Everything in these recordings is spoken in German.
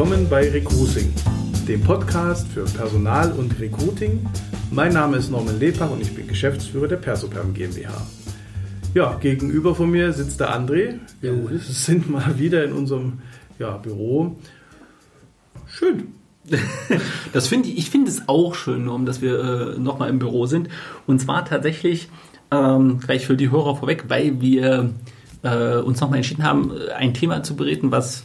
willkommen bei Recruiting, dem Podcast für Personal und Recruiting. Mein Name ist Norman Lepach und ich bin Geschäftsführer der Persoperm GmbH. Ja, gegenüber von mir sitzt der André. Wir sind mal wieder in unserem ja, Büro. Schön. Das finde ich, ich finde es auch schön, Norm, dass wir äh, nochmal im Büro sind. Und zwar tatsächlich ähm, gleich für die Hörer vorweg, weil wir äh, uns nochmal entschieden haben, ein Thema zu bereden, was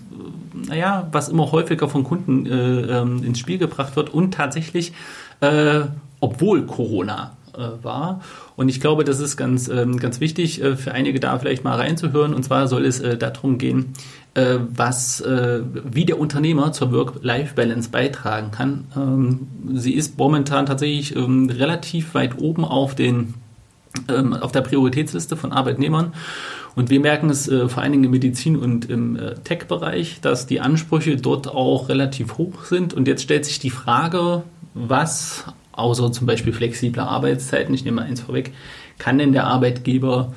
naja, was immer häufiger von Kunden äh, ähm, ins Spiel gebracht wird und tatsächlich, äh, obwohl Corona äh, war. Und ich glaube, das ist ganz, ähm, ganz wichtig äh, für einige da vielleicht mal reinzuhören. Und zwar soll es äh, darum gehen, äh, was, wie der Unternehmer zur Work-Life-Balance beitragen kann. Ähm, sie ist momentan tatsächlich ähm, relativ weit oben auf den auf der Prioritätsliste von Arbeitnehmern. Und wir merken es äh, vor allen Dingen im Medizin- und im äh, Tech-Bereich, dass die Ansprüche dort auch relativ hoch sind. Und jetzt stellt sich die Frage, was, außer zum Beispiel flexible Arbeitszeiten, ich nehme mal eins vorweg, kann denn der Arbeitgeber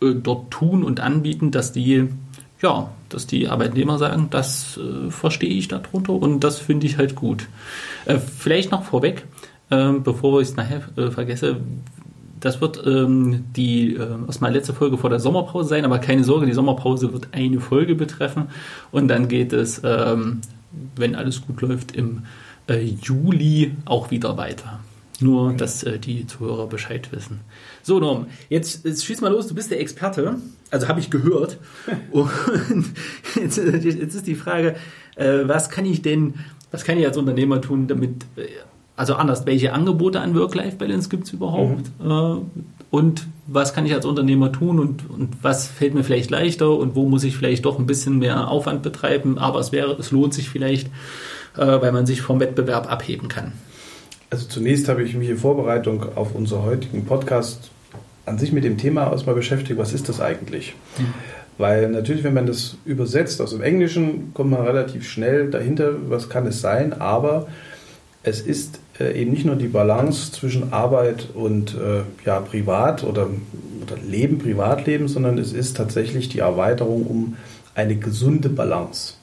äh, dort tun und anbieten, dass die, ja, dass die Arbeitnehmer sagen, das äh, verstehe ich darunter und das finde ich halt gut. Äh, vielleicht noch vorweg, ähm, bevor ich es nachher äh, vergesse, das wird ähm, die äh, meiner letzte Folge vor der Sommerpause sein, aber keine Sorge, die Sommerpause wird eine Folge betreffen und dann geht es, ähm, wenn alles gut läuft, im äh, Juli auch wieder weiter. Nur, dass äh, die Zuhörer Bescheid wissen. So, Norm, jetzt, jetzt schieß mal los, du bist der Experte, also habe ich gehört. Und jetzt, jetzt, ist die Frage, äh, was kann ich denn, was kann ich als Unternehmer tun, damit äh, also anders, welche Angebote an Work-Life-Balance gibt es überhaupt? Mhm. Äh, und was kann ich als Unternehmer tun und, und was fällt mir vielleicht leichter und wo muss ich vielleicht doch ein bisschen mehr Aufwand betreiben, aber es wäre, es lohnt sich vielleicht, äh, weil man sich vom Wettbewerb abheben kann. Also zunächst habe ich mich in Vorbereitung auf unseren heutigen Podcast an sich mit dem Thema erstmal beschäftigt, was ist das eigentlich? Mhm. Weil natürlich, wenn man das übersetzt aus dem Englischen, kommt man relativ schnell dahinter, was kann es sein, aber es ist äh, eben nicht nur die Balance zwischen Arbeit und äh, ja, Privat oder, oder Leben, Privatleben, sondern es ist tatsächlich die Erweiterung um eine gesunde Balance.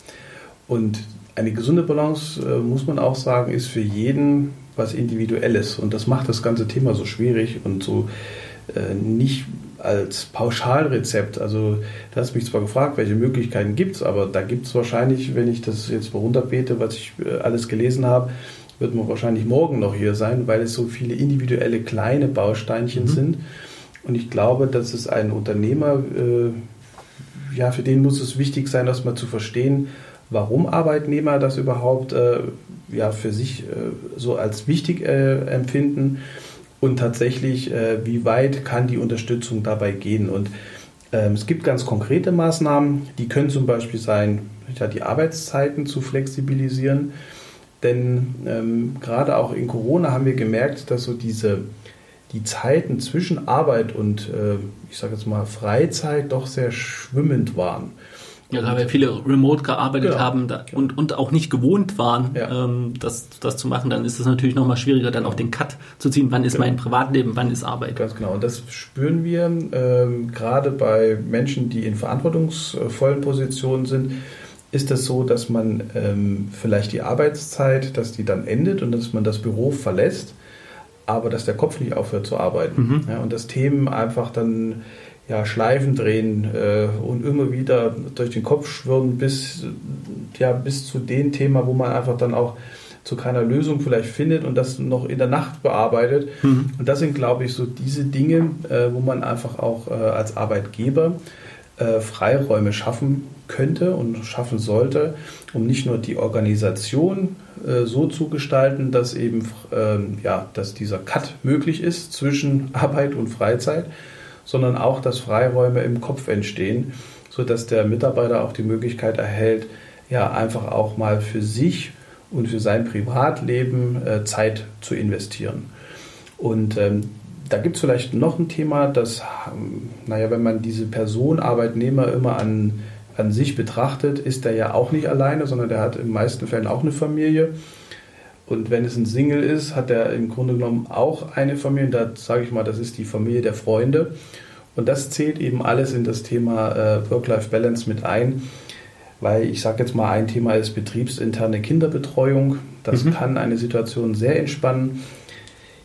Und eine gesunde Balance, äh, muss man auch sagen, ist für jeden was Individuelles. Und das macht das ganze Thema so schwierig und so äh, nicht als Pauschalrezept. Also, du hast mich zwar gefragt, welche Möglichkeiten gibt es, aber da gibt es wahrscheinlich, wenn ich das jetzt mal runterbete, was ich äh, alles gelesen habe, wird man wahrscheinlich morgen noch hier sein, weil es so viele individuelle kleine Bausteinchen mhm. sind. Und ich glaube, dass es ein Unternehmer, äh, ja, für den muss es wichtig sein, erstmal zu verstehen, warum Arbeitnehmer das überhaupt äh, ja, für sich äh, so als wichtig äh, empfinden und tatsächlich, äh, wie weit kann die Unterstützung dabei gehen. Und ähm, es gibt ganz konkrete Maßnahmen, die können zum Beispiel sein, ja, die Arbeitszeiten zu flexibilisieren. Denn ähm, gerade auch in Corona haben wir gemerkt, dass so diese die Zeiten zwischen Arbeit und äh, ich sage jetzt mal Freizeit doch sehr schwimmend waren. Ja, da wir viele remote gearbeitet genau. haben und, und auch nicht gewohnt waren, ja. ähm, das, das zu machen, dann ist es natürlich nochmal schwieriger, dann auch den Cut zu ziehen. Wann ist genau. mein Privatleben, wann ist Arbeit? Ganz genau. Und das spüren wir ähm, gerade bei Menschen, die in verantwortungsvollen Positionen sind ist das so, dass man ähm, vielleicht die Arbeitszeit, dass die dann endet und dass man das Büro verlässt, aber dass der Kopf nicht aufhört zu arbeiten. Mhm. Ja, und dass Themen einfach dann ja, Schleifen drehen äh, und immer wieder durch den Kopf schwirren bis, ja, bis zu dem Thema, wo man einfach dann auch zu keiner Lösung vielleicht findet und das noch in der Nacht bearbeitet. Mhm. Und das sind, glaube ich, so diese Dinge, äh, wo man einfach auch äh, als Arbeitgeber äh, Freiräume schaffen könnte und schaffen sollte, um nicht nur die Organisation äh, so zu gestalten, dass eben ähm, ja, dass dieser Cut möglich ist zwischen Arbeit und Freizeit, sondern auch, dass Freiräume im Kopf entstehen, sodass der Mitarbeiter auch die Möglichkeit erhält, ja einfach auch mal für sich und für sein Privatleben äh, Zeit zu investieren. Und ähm, da gibt es vielleicht noch ein Thema, dass, naja, wenn man diese Person, Arbeitnehmer immer an, an sich betrachtet, ist er ja auch nicht alleine, sondern der hat in den meisten Fällen auch eine Familie. Und wenn es ein Single ist, hat er im Grunde genommen auch eine Familie. Da sage ich mal, das ist die Familie der Freunde. Und das zählt eben alles in das Thema äh, Work-Life-Balance mit ein. weil ich sage jetzt mal, ein Thema ist betriebsinterne Kinderbetreuung. Das mhm. kann eine Situation sehr entspannen.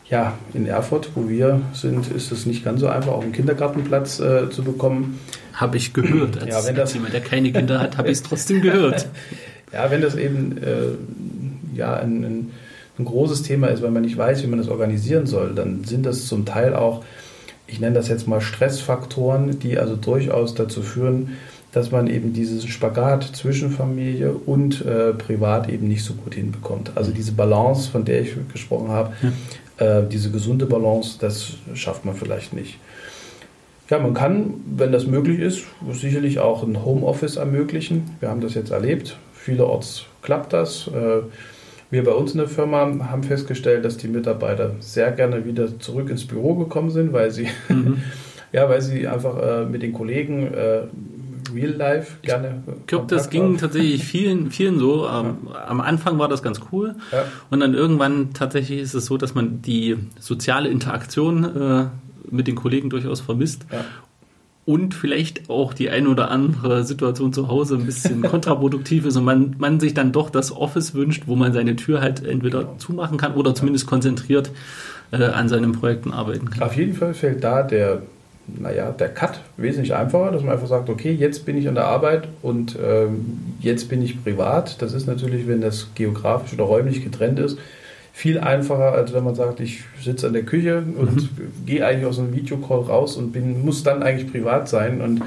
Ja, in Erfurt, wo wir sind, ist es nicht ganz so einfach, auch einen Kindergartenplatz äh, zu bekommen. Habe ich gehört. Als, ja, wenn das, jemand, der keine Kinder hat, habe ich es trotzdem gehört. ja, wenn das eben äh, ja, ein, ein, ein, großes Thema ist, weil man nicht weiß, wie man das organisieren soll, dann sind das zum Teil auch, ich nenne das jetzt mal Stressfaktoren, die also durchaus dazu führen, dass man eben diesen Spagat zwischen Familie und äh, Privat eben nicht so gut hinbekommt. Also diese Balance, von der ich gesprochen habe, ja. Äh, diese gesunde Balance, das schafft man vielleicht nicht. Ja, man kann, wenn das möglich ist, sicherlich auch ein Homeoffice ermöglichen. Wir haben das jetzt erlebt. Vielerorts klappt das. Äh, wir bei uns in der Firma haben festgestellt, dass die Mitarbeiter sehr gerne wieder zurück ins Büro gekommen sind, weil sie, mhm. ja, weil sie einfach äh, mit den Kollegen Real Life gerne. Ich glaube, das ging tatsächlich vielen, vielen so. Ähm, ja. Am Anfang war das ganz cool. Ja. Und dann irgendwann tatsächlich ist es so, dass man die soziale Interaktion äh, mit den Kollegen durchaus vermisst. Ja. Und vielleicht auch die ein oder andere Situation zu Hause ein bisschen kontraproduktiv ist und man, man sich dann doch das Office wünscht, wo man seine Tür halt entweder genau. zumachen kann oder zumindest konzentriert äh, an seinen Projekten arbeiten kann. Auf jeden Fall fällt da der naja, der Cut wesentlich einfacher, dass man einfach sagt, okay, jetzt bin ich an der Arbeit und ähm, jetzt bin ich privat. Das ist natürlich, wenn das geografisch oder räumlich getrennt ist, viel einfacher, als wenn man sagt, ich sitze an der Küche und mhm. gehe eigentlich aus einem Videocall raus und bin, muss dann eigentlich privat sein. Und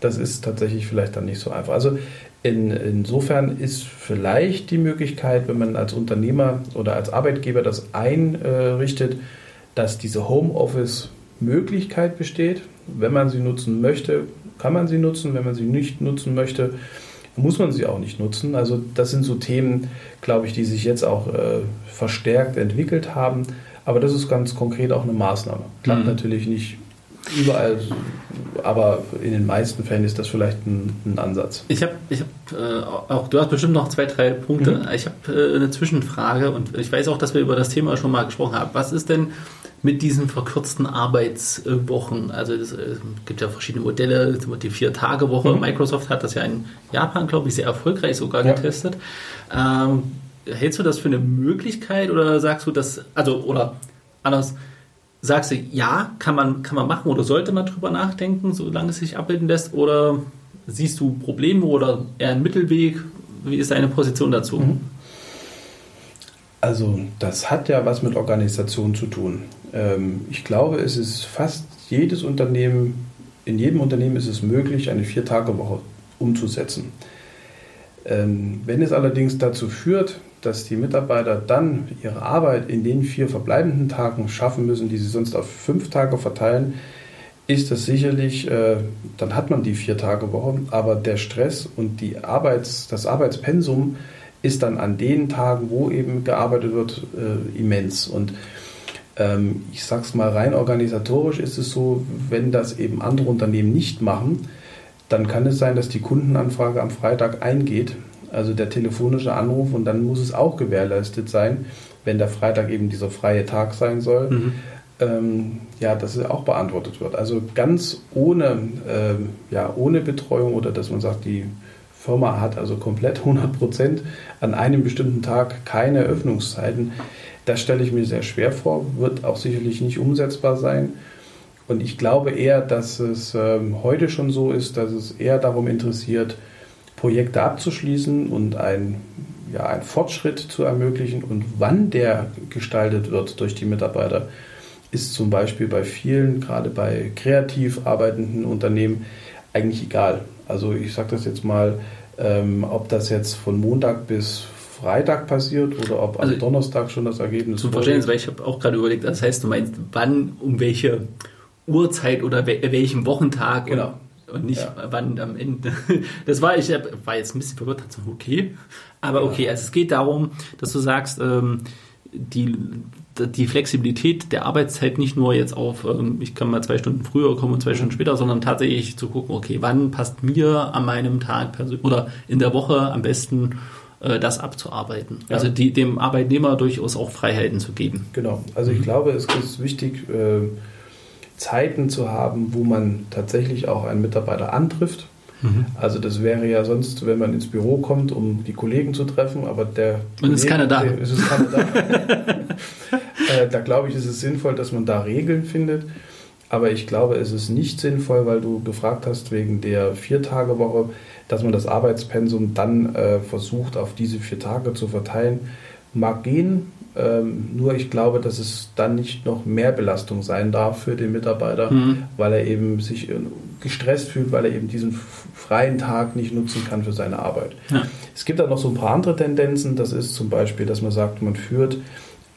das ist tatsächlich vielleicht dann nicht so einfach. Also in, insofern ist vielleicht die Möglichkeit, wenn man als Unternehmer oder als Arbeitgeber das einrichtet, dass diese Homeoffice Möglichkeit besteht. Wenn man sie nutzen möchte, kann man sie nutzen. Wenn man sie nicht nutzen möchte, muss man sie auch nicht nutzen. Also das sind so Themen, glaube ich, die sich jetzt auch äh, verstärkt entwickelt haben. Aber das ist ganz konkret auch eine Maßnahme. Klappt mhm. natürlich nicht überall, aber in den meisten Fällen ist das vielleicht ein, ein Ansatz. Ich habe, ich hab, äh, auch, du hast bestimmt noch zwei, drei Punkte. Mhm. Ich habe äh, eine Zwischenfrage und ich weiß auch, dass wir über das Thema schon mal gesprochen haben. Was ist denn mit diesen verkürzten Arbeitswochen. Also es äh, gibt ja verschiedene Modelle, die Vier-Tage-Woche. Mhm. Microsoft hat das ja in Japan, glaube ich, sehr erfolgreich sogar ja. getestet. Ähm, hältst du das für eine Möglichkeit oder sagst du das, also oder anders, sagst du, ja, kann man, kann man machen oder sollte man drüber nachdenken, solange es sich abbilden lässt? Oder siehst du Probleme oder eher einen Mittelweg? Wie ist deine Position dazu? Mhm. Also das hat ja was mit Organisation zu tun. Ähm, ich glaube, es ist fast jedes Unternehmen, in jedem Unternehmen ist es möglich, eine Vier-Tage-Woche umzusetzen. Ähm, wenn es allerdings dazu führt, dass die Mitarbeiter dann ihre Arbeit in den vier verbleibenden Tagen schaffen müssen, die sie sonst auf fünf Tage verteilen, ist das sicherlich, äh, dann hat man die Vier-Tage-Woche, aber der Stress und die Arbeits-, das Arbeitspensum ist dann an den Tagen, wo eben gearbeitet wird, äh, immens. Und ähm, ich sage es mal rein organisatorisch ist es so, wenn das eben andere Unternehmen nicht machen, dann kann es sein, dass die Kundenanfrage am Freitag eingeht, also der telefonische Anruf, und dann muss es auch gewährleistet sein, wenn der Freitag eben dieser freie Tag sein soll, mhm. ähm, ja, dass es auch beantwortet wird. Also ganz ohne, äh, ja, ohne Betreuung oder dass man sagt, die Firma hat also komplett 100 Prozent an einem bestimmten Tag keine Öffnungszeiten. Das stelle ich mir sehr schwer vor, wird auch sicherlich nicht umsetzbar sein. Und ich glaube eher, dass es ähm, heute schon so ist, dass es eher darum interessiert, Projekte abzuschließen und ein, ja, einen Fortschritt zu ermöglichen. Und wann der gestaltet wird durch die Mitarbeiter, ist zum Beispiel bei vielen, gerade bei kreativ arbeitenden Unternehmen, eigentlich egal. Also ich sage das jetzt mal, ähm, ob das jetzt von Montag bis Freitag passiert oder ob also am Donnerstag schon das Ergebnis Zum Verständnis, weil ich habe auch gerade überlegt, das heißt, du meinst, wann, um welche Uhrzeit oder welchem Wochentag genau. und, und nicht ja. wann am Ende. Das war, ich war jetzt ein bisschen verwirrt, dachte okay. Aber okay, also es geht darum, dass du sagst, ähm, die, die Flexibilität der Arbeitszeit nicht nur jetzt auf, ähm, ich kann mal zwei Stunden früher kommen und zwei Stunden später, sondern tatsächlich zu gucken, okay, wann passt mir an meinem Tag oder in der Woche am besten das abzuarbeiten. Ja. Also die, dem Arbeitnehmer durchaus auch Freiheiten zu geben. Genau. Also ich mhm. glaube, es ist wichtig, äh, Zeiten zu haben, wo man tatsächlich auch einen Mitarbeiter antrifft. Mhm. Also das wäre ja sonst, wenn man ins Büro kommt, um die Kollegen zu treffen, aber der und ist keiner da. Ist es keiner da. äh, da glaube ich, ist es sinnvoll, dass man da Regeln findet. Aber ich glaube, es ist nicht sinnvoll, weil du gefragt hast wegen der Viertagewoche, dass man das Arbeitspensum dann äh, versucht, auf diese vier Tage zu verteilen. Mag gehen, ähm, nur ich glaube, dass es dann nicht noch mehr Belastung sein darf für den Mitarbeiter, mhm. weil er eben sich äh, gestresst fühlt, weil er eben diesen freien Tag nicht nutzen kann für seine Arbeit. Ja. Es gibt dann noch so ein paar andere Tendenzen. Das ist zum Beispiel, dass man sagt, man führt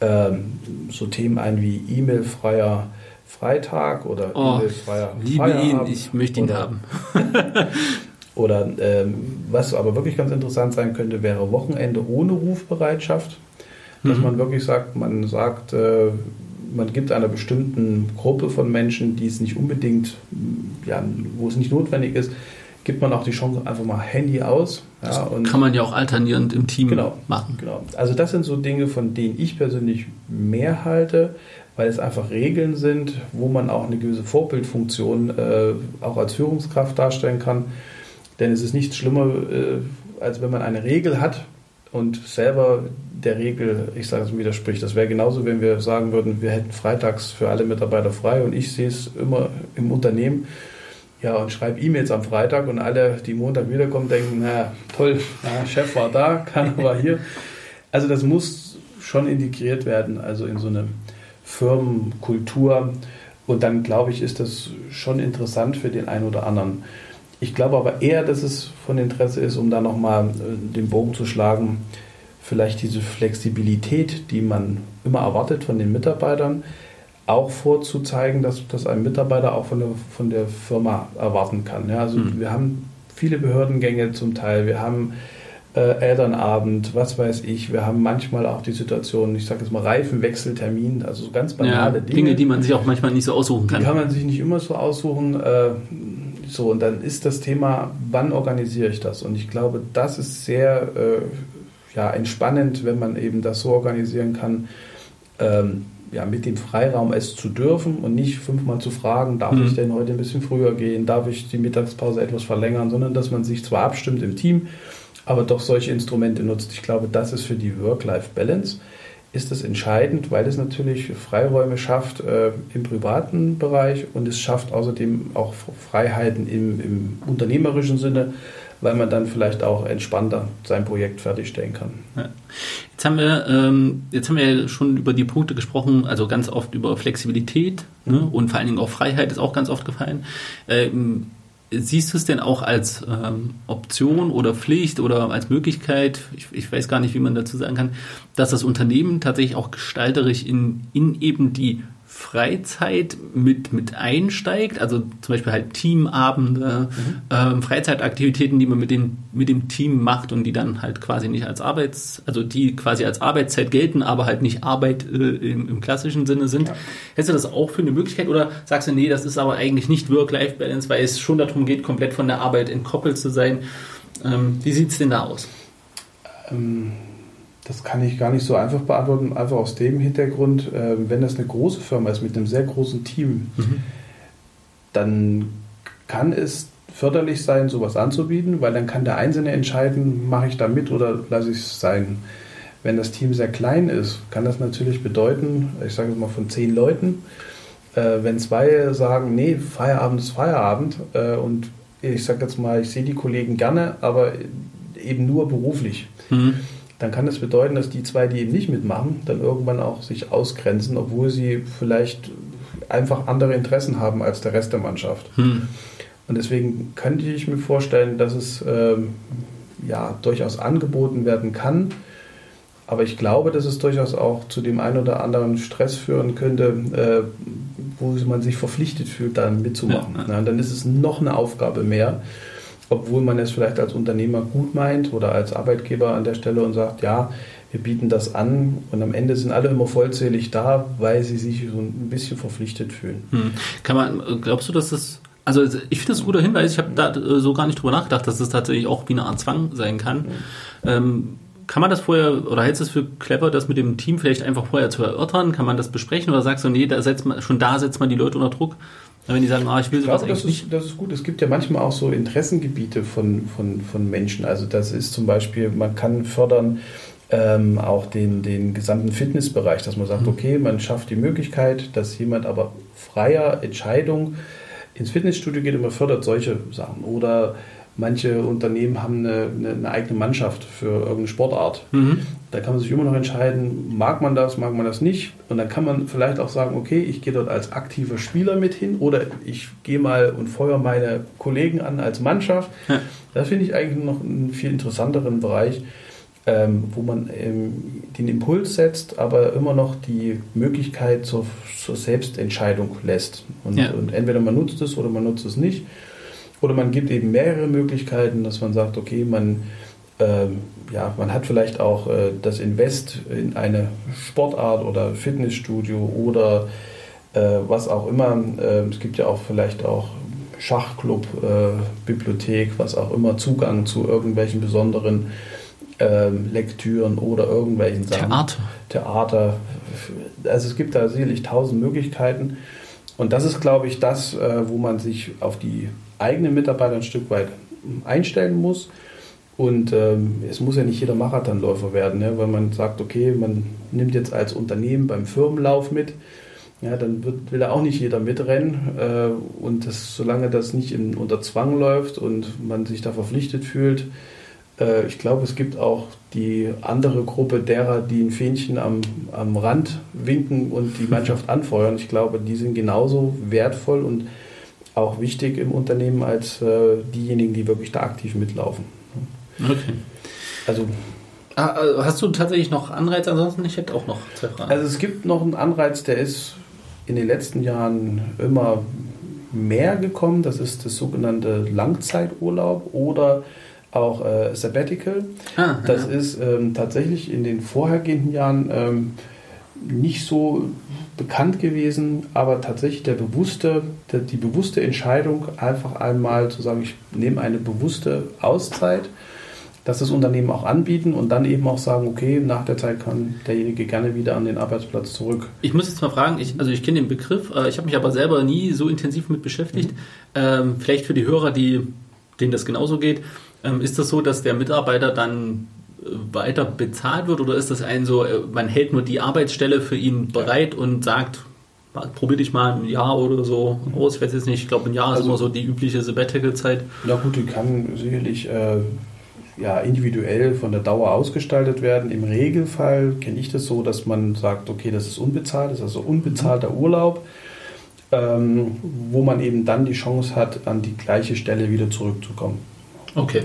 ähm, so Themen ein wie E-Mail-freier Freitag oder oh, E-Mail-freier Liebe ihn, ich möchte ihn haben. oder ähm, was aber wirklich ganz interessant sein könnte, wäre Wochenende ohne Rufbereitschaft. Dass mhm. man wirklich sagt, man sagt, äh, man gibt einer bestimmten Gruppe von Menschen, die es nicht unbedingt, ja, wo es nicht notwendig ist, gibt man auch die Chance, einfach mal Handy aus. Ja, kann man ja auch alternierend im Team genau, machen. Genau. Also das sind so Dinge, von denen ich persönlich mehr halte, weil es einfach Regeln sind, wo man auch eine gewisse Vorbildfunktion äh, auch als Führungskraft darstellen kann. Denn es ist nichts schlimmer, äh, als wenn man eine Regel hat und selber der Regel, ich sage es widerspricht. Das wäre genauso, wenn wir sagen würden, wir hätten freitags für alle Mitarbeiter frei und ich sehe es immer im Unternehmen. Ja, und schreibe E-Mails am Freitag und alle, die Montag wiederkommen, denken, na toll, na, Chef war da, keiner war hier. Also das muss schon integriert werden, also in so eine Firmenkultur. Und dann glaube ich, ist das schon interessant für den einen oder anderen. Ich glaube aber eher, dass es von Interesse ist, um da nochmal äh, den Bogen zu schlagen, vielleicht diese Flexibilität, die man immer erwartet von den Mitarbeitern, auch vorzuzeigen, dass, dass ein Mitarbeiter auch von der, von der Firma erwarten kann. Ja, also mhm. wir haben viele Behördengänge zum Teil, wir haben äh, Elternabend, was weiß ich, wir haben manchmal auch die Situation, ich sage jetzt mal Reifenwechseltermin, also so ganz banale ja, Dinge. Dinge, die man sich auch manchmal nicht so aussuchen kann. Die kann man sich nicht immer so aussuchen. Äh, so, und dann ist das Thema, wann organisiere ich das? Und ich glaube, das ist sehr äh, ja, entspannend, wenn man eben das so organisieren kann, ähm, ja, mit dem Freiraum es zu dürfen und nicht fünfmal zu fragen, darf mhm. ich denn heute ein bisschen früher gehen, darf ich die Mittagspause etwas verlängern, sondern dass man sich zwar abstimmt im Team, aber doch solche Instrumente nutzt. Ich glaube, das ist für die Work-Life-Balance ist das entscheidend, weil es natürlich Freiräume schafft äh, im privaten Bereich und es schafft außerdem auch Freiheiten im, im unternehmerischen Sinne, weil man dann vielleicht auch entspannter sein Projekt fertigstellen kann. Ja. Jetzt haben wir ähm, jetzt haben wir schon über die Punkte gesprochen, also ganz oft über Flexibilität ne? und vor allen Dingen auch Freiheit ist auch ganz oft gefallen. Ähm, siehst du es denn auch als ähm, Option oder Pflicht oder als Möglichkeit, ich, ich, weiß gar nicht, wie man dazu sagen kann, dass das Unternehmen tatsächlich auch gestalterisch in, in eben die Freizeit mit, mit einsteigt, also zum Beispiel halt Teamabende, mhm. ähm, Freizeitaktivitäten, die man mit, den, mit dem Team macht und die dann halt quasi nicht als Arbeits, also die quasi als Arbeitszeit gelten, aber halt nicht Arbeit äh, im, im, klassischen Sinne sind. Ja. Hältst du das auch für eine Möglichkeit oder sagst du, nee, das ist aber eigentlich nicht Work-Life-Balance, weil es schon darum geht, komplett von der Arbeit entkoppelt zu sein? Ähm, wie sieht es denn da aus? Ähm das kann ich gar nicht so einfach beantworten, einfach aus dem Hintergrund, äh, wenn das eine große Firma ist mit einem sehr großen Team, mhm. dann kann es förderlich sein, sowas anzubieten, weil dann kann der Einzelne entscheiden, mache ich da mit oder lasse ich es sein. Wenn das Team sehr klein ist, kann das natürlich bedeuten, ich sage mal von zehn Leuten, äh, wenn zwei sagen, nee, Feierabend ist Feierabend äh, und ich sage jetzt mal, ich sehe die Kollegen gerne, aber eben nur beruflich. Mhm dann kann das bedeuten, dass die zwei, die eben nicht mitmachen, dann irgendwann auch sich ausgrenzen, obwohl sie vielleicht einfach andere Interessen haben als der Rest der Mannschaft. Hm. Und deswegen könnte ich mir vorstellen, dass es ähm, ja durchaus angeboten werden kann. Aber ich glaube, dass es durchaus auch zu dem einen oder anderen Stress führen könnte, äh, wo man sich verpflichtet fühlt, dann mitzumachen. Ja, ja. Ja, dann ist es noch eine Aufgabe mehr obwohl man es vielleicht als Unternehmer gut meint oder als Arbeitgeber an der Stelle und sagt, ja, wir bieten das an und am Ende sind alle immer vollzählig da, weil sie sich so ein bisschen verpflichtet fühlen. Hm. Kann man, glaubst du, dass das, also ich finde das ein guter Hinweis, ich habe da äh, so gar nicht drüber nachgedacht, dass das tatsächlich auch wie eine Art Zwang sein kann. Mhm. Ähm, kann man das vorher, oder hältst du es für clever, das mit dem Team vielleicht einfach vorher zu erörtern? Kann man das besprechen oder sagst du, nee, da setzt man, schon da setzt man die Leute unter Druck? Wenn die sagen, ah, ich will Ich sowas glaube, das ist, das ist gut. Es gibt ja manchmal auch so Interessengebiete von, von, von Menschen. Also das ist zum Beispiel, man kann fördern ähm, auch den, den gesamten Fitnessbereich, dass man sagt, Mhm. okay, man schafft die Möglichkeit, dass jemand aber freier Entscheidung ins Fitnessstudio geht und man fördert solche Sachen. Oder manche Unternehmen haben eine, eine, eigene Mannschaft für irgendeine Sportart. Mhm. Da kann man sich immer noch entscheiden, mag man das, mag man das nicht. Und dann kann man vielleicht auch sagen, okay, ich gehe dort als aktiver Spieler mit hin oder ich gehe mal und feuere meine Kollegen an als Mannschaft. Ja. Das finde ich eigentlich noch einen viel interessanteren Bereich, ähm, wo man ähm, den Impuls setzt, aber immer noch die Möglichkeit zur, zur Selbstentscheidung lässt. Und, Ja. und entweder man nutzt es oder man nutzt es nicht. Oder man gibt eben mehrere Möglichkeiten, dass man sagt, okay, man, ähm, ja, man hat vielleicht auch äh, das Invest in eine Sportart oder Fitnessstudio oder äh, was auch immer. Ähm, es gibt ja auch vielleicht auch Schachclub, äh, Bibliothek, was auch immer, Zugang zu irgendwelchen besonderen ähm, Lektüren oder irgendwelchen Sachen. Theater. Theater. Also es gibt da sicherlich tausend Möglichkeiten. Und das ist, glaube ich, das, äh, wo man sich auf die eigenen Mitarbeiter ein Stück weit einstellen muss. Und ähm, es muss ja nicht jeder Marathonläufer werden, ne? weil man sagt, okay, man nimmt jetzt als Unternehmen beim Firmenlauf mit. Ja, dann wird, will da auch nicht jeder mitrennen. Äh, und das, solange das nicht in, unter Zwang läuft und man sich da verpflichtet fühlt, äh, ich glaube, es gibt auch die andere Gruppe derer, die ein Fähnchen am, am Rand winken und die Mannschaft anfeuern. Ich glaube, die sind genauso wertvoll und auch wichtig im Unternehmen als äh, diejenigen, die wirklich da aktiv mitlaufen. Okay. Also, Ah, äh, hast du tatsächlich noch Anreize? Ansonsten, ich hätte auch noch zwei Fragen. also es gibt noch einen Anreiz, der ist in den letzten Jahren immer mehr gekommen. Das ist das sogenannte Langzeiturlaub oder auch äh, Sabbatical. ah, Das ja. ist ähm, tatsächlich in den vorhergehenden Jahren ähm, nicht so bekannt gewesen, aber tatsächlich der bewusste, der, die bewusste Entscheidung, einfach einmal zu sagen, ich nehme eine bewusste Auszeit, dass das Unternehmen auch anbieten und dann eben auch sagen, okay, nach der Zeit kann derjenige gerne wieder an den Arbeitsplatz zurück. Ich muss jetzt mal fragen, ich, also ich kenne den Begriff, äh, ich habe mich aber selber nie so intensiv mit beschäftigt. Ähm, vielleicht für die Hörer, die, denen das genauso geht, ähm, ist das so, dass der Mitarbeiter dann weiter bezahlt wird oder ist das ein so, äh, man hält nur die Arbeitsstelle für ihn bereit und sagt, probier dich mal ein Jahr oder so aus, ich weiß jetzt nicht, ich glaube ein Jahr ist Also- immer so die übliche Sabbatical-Zeit. Na gut, die kann sicherlich äh, ja, individuell von der Dauer ausgestaltet werden. Im Regelfall kenne ich das so, dass man sagt, okay, das ist unbezahlt, das ist also unbezahlter Urlaub, ähm, wo man eben dann die Chance hat, an die gleiche Stelle wieder zurückzukommen. Okay.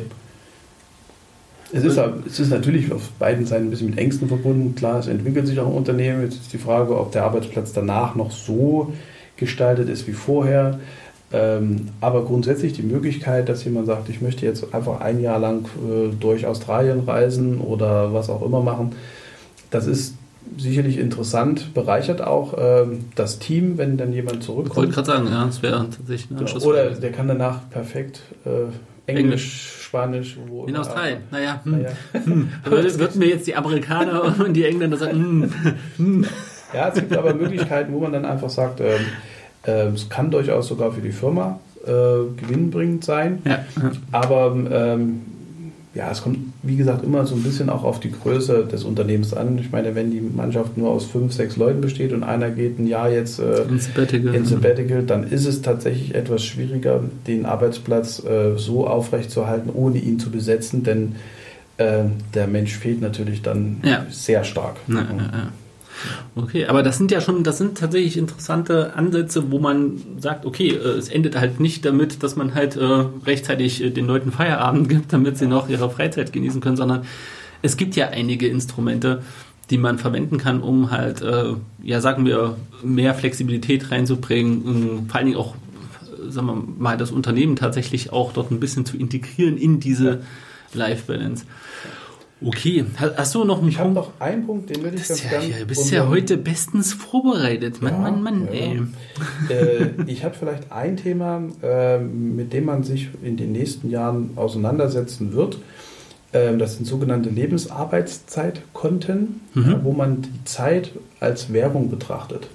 Es ist, es ist natürlich auf beiden Seiten ein bisschen mit Ängsten verbunden. Klar, es entwickelt sich auch ein Unternehmen. Jetzt ist die Frage, ob der Arbeitsplatz danach noch so gestaltet ist wie vorher. Ähm, aber grundsätzlich die Möglichkeit, dass jemand sagt, ich möchte jetzt einfach ein Jahr lang äh, durch Australien reisen oder was auch immer machen, das ist sicherlich interessant, bereichert auch ähm, das Team, wenn dann jemand Ich wollte zurückkommt. gerade sagen, ja, das wäre tatsächlich eine Genau. Anschlussfrage. Oder der kann danach perfekt äh, Englisch, Englisch. Spanisch, wo In Australien, naja. Hm. Naja. Aber das würden mir jetzt die Amerikaner und die Engländer sagen, hm, Ja, es gibt aber Möglichkeiten, wo man dann einfach sagt, ähm, ähm, es kann durchaus sogar für die Firma äh, gewinnbringend sein. ja. Aber ähm, ja, es kommt, wie gesagt, immer so ein bisschen auch auf die Größe des Unternehmens an. Ich meine, wenn die Mannschaft nur aus fünf, sechs Leuten besteht und einer geht ein Jahr jetzt äh, Ein Sabbatical. in Sabbatical, dann ist es tatsächlich etwas schwieriger, den Arbeitsplatz äh, so aufrechtzuerhalten, ohne ihn zu besetzen, denn äh, der Mensch fehlt natürlich dann Ja. sehr stark. Ja, ja. Okay, aber das sind ja schon, das sind tatsächlich interessante Ansätze, wo man sagt, okay, äh, es endet halt nicht damit, dass man halt äh, rechtzeitig äh, den Leuten Feierabend gibt, damit sie noch ihre Freizeit genießen können, sondern es gibt ja einige Instrumente, die man verwenden kann, um halt, ja, sagen wir, mehr Flexibilität reinzubringen, um, vor allen Dingen auch, sagen wir mal, das Unternehmen tatsächlich auch dort ein bisschen zu integrieren in diese Life-Balance. Okay, Ha- hast du noch einen Ich habe Punkt? noch einen Punkt, den würde ich ganz ja, gerne. ja, du bist ja heute bestens vorbereitet. Mann, Ja, Mann, Mann, ey. äh, ich habe vielleicht ein Thema, äh, mit dem man sich in den nächsten Jahren auseinandersetzen wird. Ähm, das sind sogenannte Lebensarbeitszeitkonten, Mhm. wo man die Zeit als Währung betrachtet.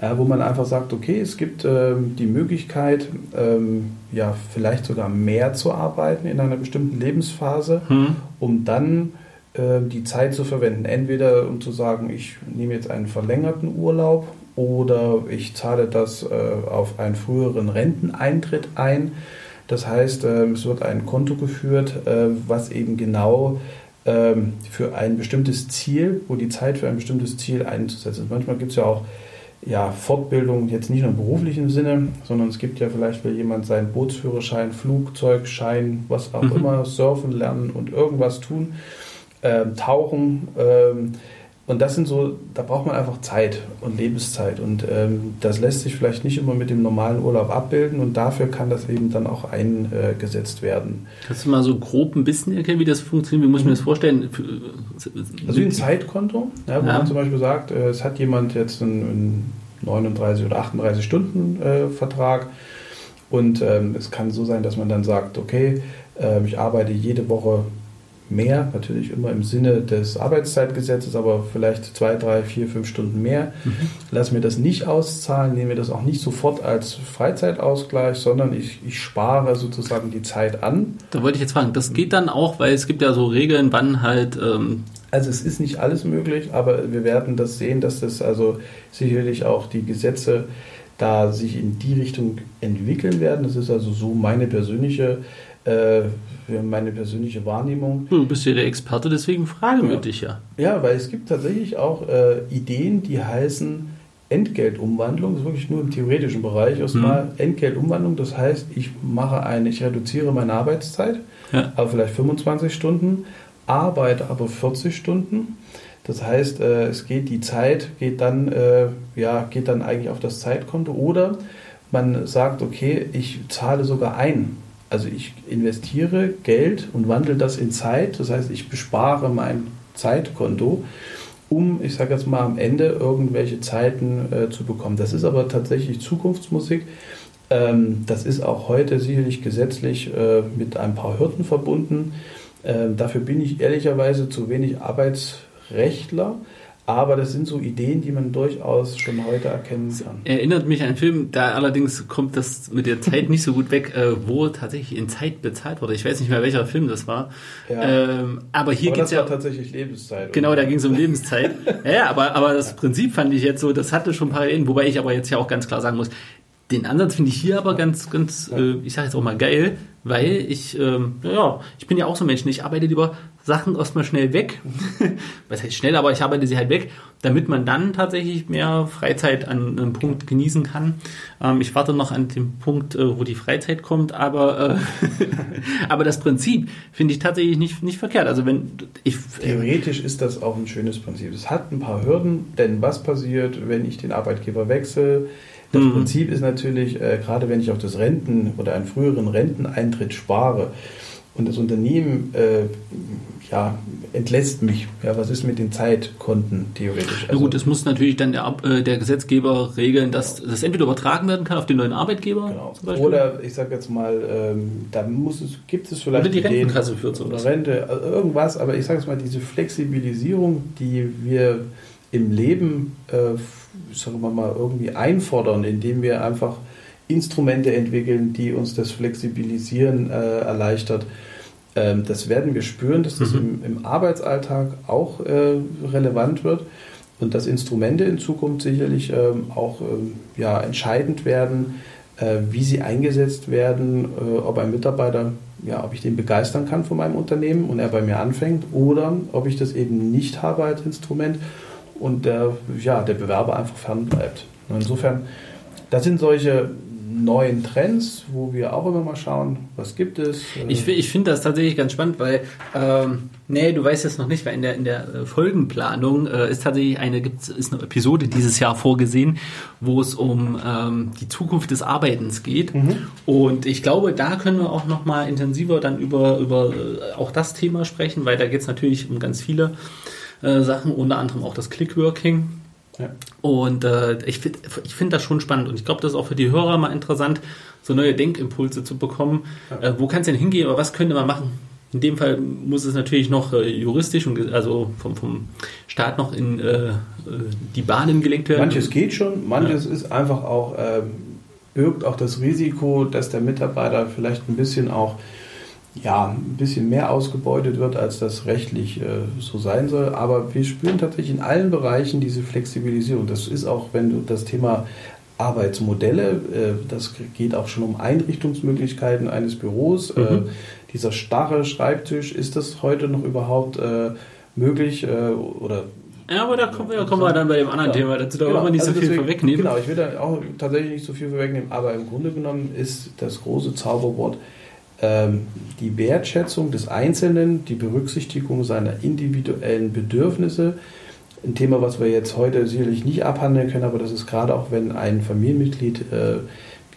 Äh, wo man einfach sagt, okay, es gibt ähm, die Möglichkeit, ähm, ja, vielleicht sogar mehr zu arbeiten in einer bestimmten Lebensphase, hm. um dann äh, die Zeit zu verwenden. Entweder um zu sagen, ich nehme jetzt einen verlängerten Urlaub oder ich zahle das äh, auf einen früheren Renteneintritt ein. Das heißt, äh, es wird ein Konto geführt, äh, was eben genau ähm, für ein bestimmtes Ziel, wo die Zeit für ein bestimmtes Ziel einzusetzen ist. Manchmal gibt es ja auch ja, Fortbildung jetzt nicht nur im beruflichen Sinne, sondern es gibt ja vielleicht, will jemand seinen Bootsführerschein, Flugzeugschein, was auch mhm. immer, surfen lernen und irgendwas tun, ähm, tauchen. Ähm, und das sind so, da braucht man einfach Zeit und Lebenszeit. Und ähm, das lässt sich vielleicht nicht immer mit dem normalen Urlaub abbilden und dafür kann das eben dann auch eingesetzt werden. Kannst du mal so grob ein bisschen erkennen, wie das funktioniert? Wie muss ich mir das vorstellen? Also wie ein Zeitkonto, ja, wo ja. man zum Beispiel sagt, äh, es hat jemand jetzt einen, einen 39 oder 38 Stunden äh, Vertrag und ähm, es kann so sein, dass man dann sagt, okay, äh, ich arbeite jede Woche mehr, natürlich immer im Sinne des Arbeitszeitgesetzes, aber vielleicht zwei, drei, vier, fünf Stunden mehr. Mhm. Lass mir das nicht auszahlen, nehme mir das auch nicht sofort als Freizeitausgleich, sondern ich, ich spare sozusagen die Zeit an. Da wollte ich jetzt fragen, das geht dann auch, weil es gibt ja so Regeln, wann halt. Ähm also es ist nicht alles möglich, aber wir werden das sehen, dass das also sicherlich auch die Gesetze da sich in die Richtung entwickeln werden. Das ist also so meine persönliche äh, meine persönliche Wahrnehmung. Du bist ja der Experte, deswegen fragen wir dich ja. Ja, weil es gibt tatsächlich auch äh, Ideen, die heißen Entgeltumwandlung, das ist wirklich nur im theoretischen Bereich erstmal. Mhm. Entgeltumwandlung, das heißt, ich mache eine, ich reduziere meine Arbeitszeit, ja. aber vielleicht 25 Stunden, arbeite aber 40 Stunden. Das heißt, äh, es geht die Zeit geht dann äh, ja geht dann eigentlich auf das Zeitkonto oder man sagt, okay, ich zahle sogar ein also ich investiere Geld und wandle das in Zeit. Das heißt, ich bespare mein Zeitkonto, um, ich sage jetzt mal, am Ende irgendwelche Zeiten äh, zu bekommen. Das ist aber tatsächlich Zukunftsmusik. Ähm, das ist auch heute sicherlich gesetzlich äh, mit ein paar Hürden verbunden. Ähm, dafür bin ich ehrlicherweise zu wenig Arbeitsrechtler. Aber das sind so Ideen, die man durchaus schon heute erkennen kann. Erinnert mich an einen Film, da allerdings kommt das mit der Zeit nicht so gut weg, äh, wo tatsächlich in Zeit bezahlt wurde. Ich weiß nicht mehr, welcher Film das war. Ja. Ähm, aber hier geht es ja. tatsächlich Lebenszeit. Genau, da ging es um Lebenszeit. ja, aber, aber das Prinzip fand ich jetzt so, das hatte schon ein paar Ideen, wobei ich aber jetzt ja auch ganz klar sagen muss, den Ansatz finde ich hier aber ganz, ganz, äh, ich sage jetzt auch mal geil, weil ich, ähm, ja, ich bin ja auch so ein Mensch, ich arbeite lieber Sachen erstmal schnell weg. Was heißt schnell, aber ich arbeite sie halt weg, damit man dann tatsächlich mehr Freizeit an einem Punkt genießen kann. Ähm, ich warte noch an den Punkt, äh, wo die Freizeit kommt, aber, äh, aber das Prinzip finde ich tatsächlich nicht, nicht verkehrt. Also wenn ich, Theoretisch ist das auch ein schönes Prinzip. Es hat ein paar Hürden, denn was passiert, wenn ich den Arbeitgeber wechsle? Das mhm. Prinzip ist natürlich, äh, gerade wenn ich auf das Renten oder einen früheren Renteneintritt spare und das Unternehmen äh, ja, entlässt mich. Ja, was ist mit den Zeitkonten theoretisch? Also, ja gut, es muss natürlich dann der, äh, der Gesetzgeber regeln, dass genau. das entweder übertragen werden kann auf den neuen Arbeitgeber. Genau. Oder ich sage jetzt mal, ähm, da muss es, gibt es vielleicht oder die Rentenkasse führt so oder Rente, also irgendwas. Aber ich sage jetzt mal, diese Flexibilisierung, die wir im Leben äh, sagen wir mal, irgendwie einfordern, indem wir einfach Instrumente entwickeln, die uns das Flexibilisieren äh, erleichtert. Ähm, das werden wir spüren, dass das mhm. im, im, Arbeitsalltag auch äh, relevant wird und dass Instrumente in Zukunft sicherlich ähm, auch ähm, ja, entscheidend werden, äh, wie sie eingesetzt werden, äh, ob ein Mitarbeiter, ja, ob ich den begeistern kann von meinem Unternehmen und er bei mir anfängt oder ob ich das eben nicht habe als Instrument und der, ja, der Bewerber einfach fernbleibt. Insofern, das sind solche neuen Trends, wo wir auch immer mal schauen, was gibt es. Ich, ich finde das tatsächlich ganz spannend, weil, ähm, nee, du weißt es noch nicht, weil in der, in der äh, Folgenplanung äh, ist tatsächlich eine, gibt's, ist eine Episode dieses Jahr vorgesehen, wo es um ähm, die Zukunft des Arbeitens geht. Mhm. Und ich glaube, da können wir auch noch mal intensiver dann über, über äh, auch das Thema sprechen, weil da geht es natürlich um ganz viele äh, Sachen, unter anderem auch das Clickworking. Ja. Und äh, ich finde ich find das schon spannend und ich glaube, das ist auch für die Hörer mal interessant, so neue Denkimpulse zu bekommen. Ja. Äh, wo kann es denn hingehen oder was könnte man machen? in dem Fall muss es natürlich noch äh, juristisch und also vom, vom Staat noch in äh, äh die Bahnen gelenkt werden. Manches geht schon, manches ja. ist einfach auch, äh, birgt auch das Risiko, dass der Mitarbeiter vielleicht ein bisschen auch ja, ein bisschen mehr ausgebeutet wird, als das rechtlich äh, so sein soll. Aber wir spüren tatsächlich in allen Bereichen diese Flexibilisierung. Das ist auch, wenn du das Thema Arbeitsmodelle, äh, das geht auch schon um Einrichtungsmöglichkeiten eines Büros. Äh, mhm dieser starre Schreibtisch, ist das heute noch überhaupt äh, möglich äh, oder ja, aber da kommen wir, kommen wir dann bei dem anderen genau. Thema dazu. Da genau. wollen wir nicht also so viel deswegen, vorwegnehmen. Genau, ich will da auch tatsächlich nicht so viel vorwegnehmen, aber im Grunde genommen ist das große Zauberwort die Wertschätzung des Einzelnen, die Berücksichtigung seiner individuellen Bedürfnisse. Ein Thema, was wir jetzt heute sicherlich nicht abhandeln können, aber das ist gerade auch, wenn ein Familienmitglied äh,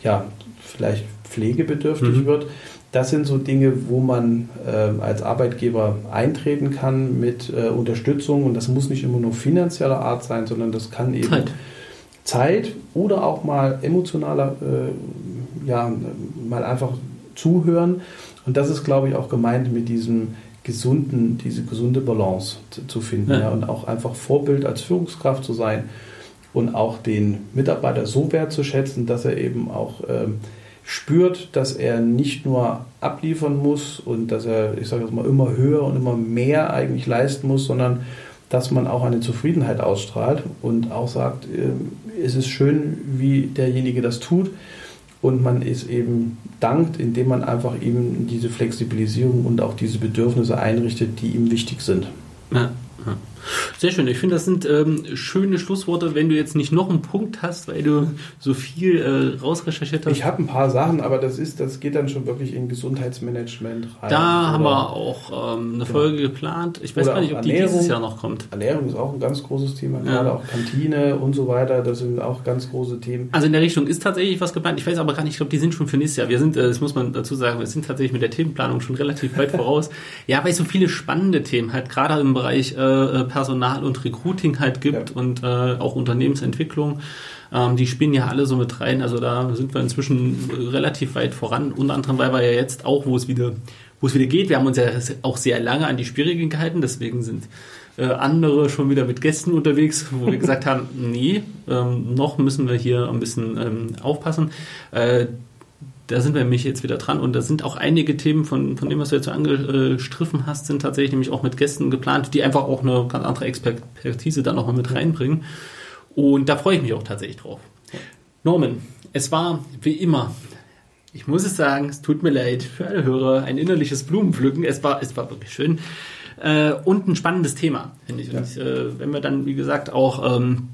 ja, vielleicht pflegebedürftig mhm. wird, das sind so Dinge, wo man äh, als Arbeitgeber eintreten kann mit äh, Unterstützung. Und das muss nicht immer nur finanzieller Art sein, sondern das kann eben Zeit, Zeit oder auch mal emotionaler, äh, ja, mal einfach zuhören. Und das ist, glaube ich, auch gemeint mit diesem gesunden, diese gesunde Balance zu finden. Ja. ja. und auch einfach Vorbild als Führungskraft zu sein und auch den Mitarbeiter so wertzuschätzen, dass er eben auch ähm, spürt, dass er nicht nur abliefern muss und dass er, ich sage jetzt mal, immer höher und immer mehr eigentlich leisten muss, sondern dass man auch eine Zufriedenheit ausstrahlt und auch sagt, äh, es ist schön, wie derjenige das tut und man es eben dankt, indem man einfach eben diese Flexibilisierung und auch diese Bedürfnisse einrichtet, die ihm wichtig sind. Ja, ja. Sehr schön. Ich finde, das sind ähm, schöne Schlussworte, wenn du jetzt nicht noch einen Punkt hast, weil du so viel äh, rausrecherchiert hast. Ich habe ein paar Sachen, aber das ist, das geht dann schon wirklich in Gesundheitsmanagement rein. Da haben wir auch ähm, eine Folge genau. geplant. Ich weiß gar nicht, ob die dieses Jahr noch kommt. Ernährung ist auch ein ganz großes Thema, ja. gerade auch Kantine und so weiter. Das sind auch ganz große Themen. Also in der Richtung ist tatsächlich was geplant. Ich weiß aber gar nicht, ich glaube, die sind schon für nächstes Jahr. Wir sind, äh, das muss man dazu sagen, wir sind tatsächlich mit der Themenplanung schon relativ weit voraus. Ja, weil so viele spannende Themen halt gerade im Bereich äh, äh Personal und Recruiting halt gibt ja. und äh, auch Unternehmensentwicklung. Ähm, die spielen ja alle so mit rein. Also da sind wir inzwischen relativ weit voran. Unter anderem, weil wir ja jetzt auch, wo es wieder, wo es wieder geht, wir haben uns ja auch sehr lange an die Spielregeln gehalten. Deswegen sind äh, andere schon wieder mit Gästen unterwegs, wo wir gesagt haben, nee, ähm, noch müssen wir hier ein bisschen ähm, aufpassen. Äh, da sind wir nämlich jetzt wieder dran und da sind auch einige Themen von, von dem, was du jetzt so angestriffen hast, sind tatsächlich nämlich auch mit Gästen geplant, die einfach auch eine ganz andere Expertise da nochmal mit reinbringen. Und da freue ich mich auch tatsächlich drauf. Norman, es war wie immer, ich muss es sagen, es tut mir leid für alle Hörer, ein innerliches Blumenpflücken. Es war, es war wirklich schön. Äh, und ein spannendes Thema, finde ich. Und äh, wenn wir dann, wie gesagt, auch ähm,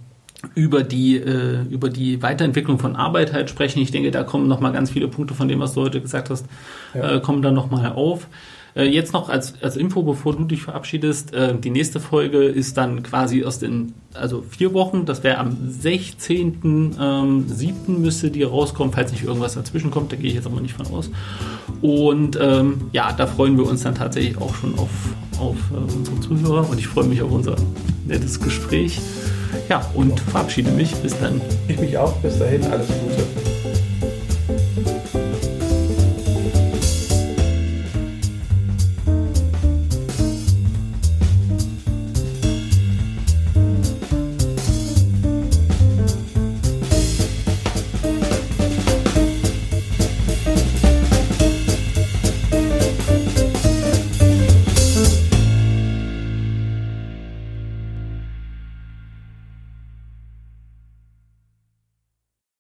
über die, äh, über die Weiterentwicklung von Arbeit halt sprechen. Ich denke, da kommen nochmal ganz viele Punkte von dem, was du heute gesagt hast, ja. äh, kommen dann nochmal auf. Äh, jetzt noch als, als Info, bevor du dich verabschiedest, äh, die nächste Folge ist dann quasi aus den, also vier Wochen, das wäre am 16.07. Ähm, müsste die rauskommen, falls nicht irgendwas dazwischen kommt, da gehe ich jetzt aber nicht von aus. Und ähm, ja, da freuen wir uns dann tatsächlich auch schon auf, auf äh, unsere Zuhörer und ich freue mich auf unser nettes Gespräch. Ja, und verabschiede mich. Bis dann. Ich mich auch. Bis dahin. Alles Gute.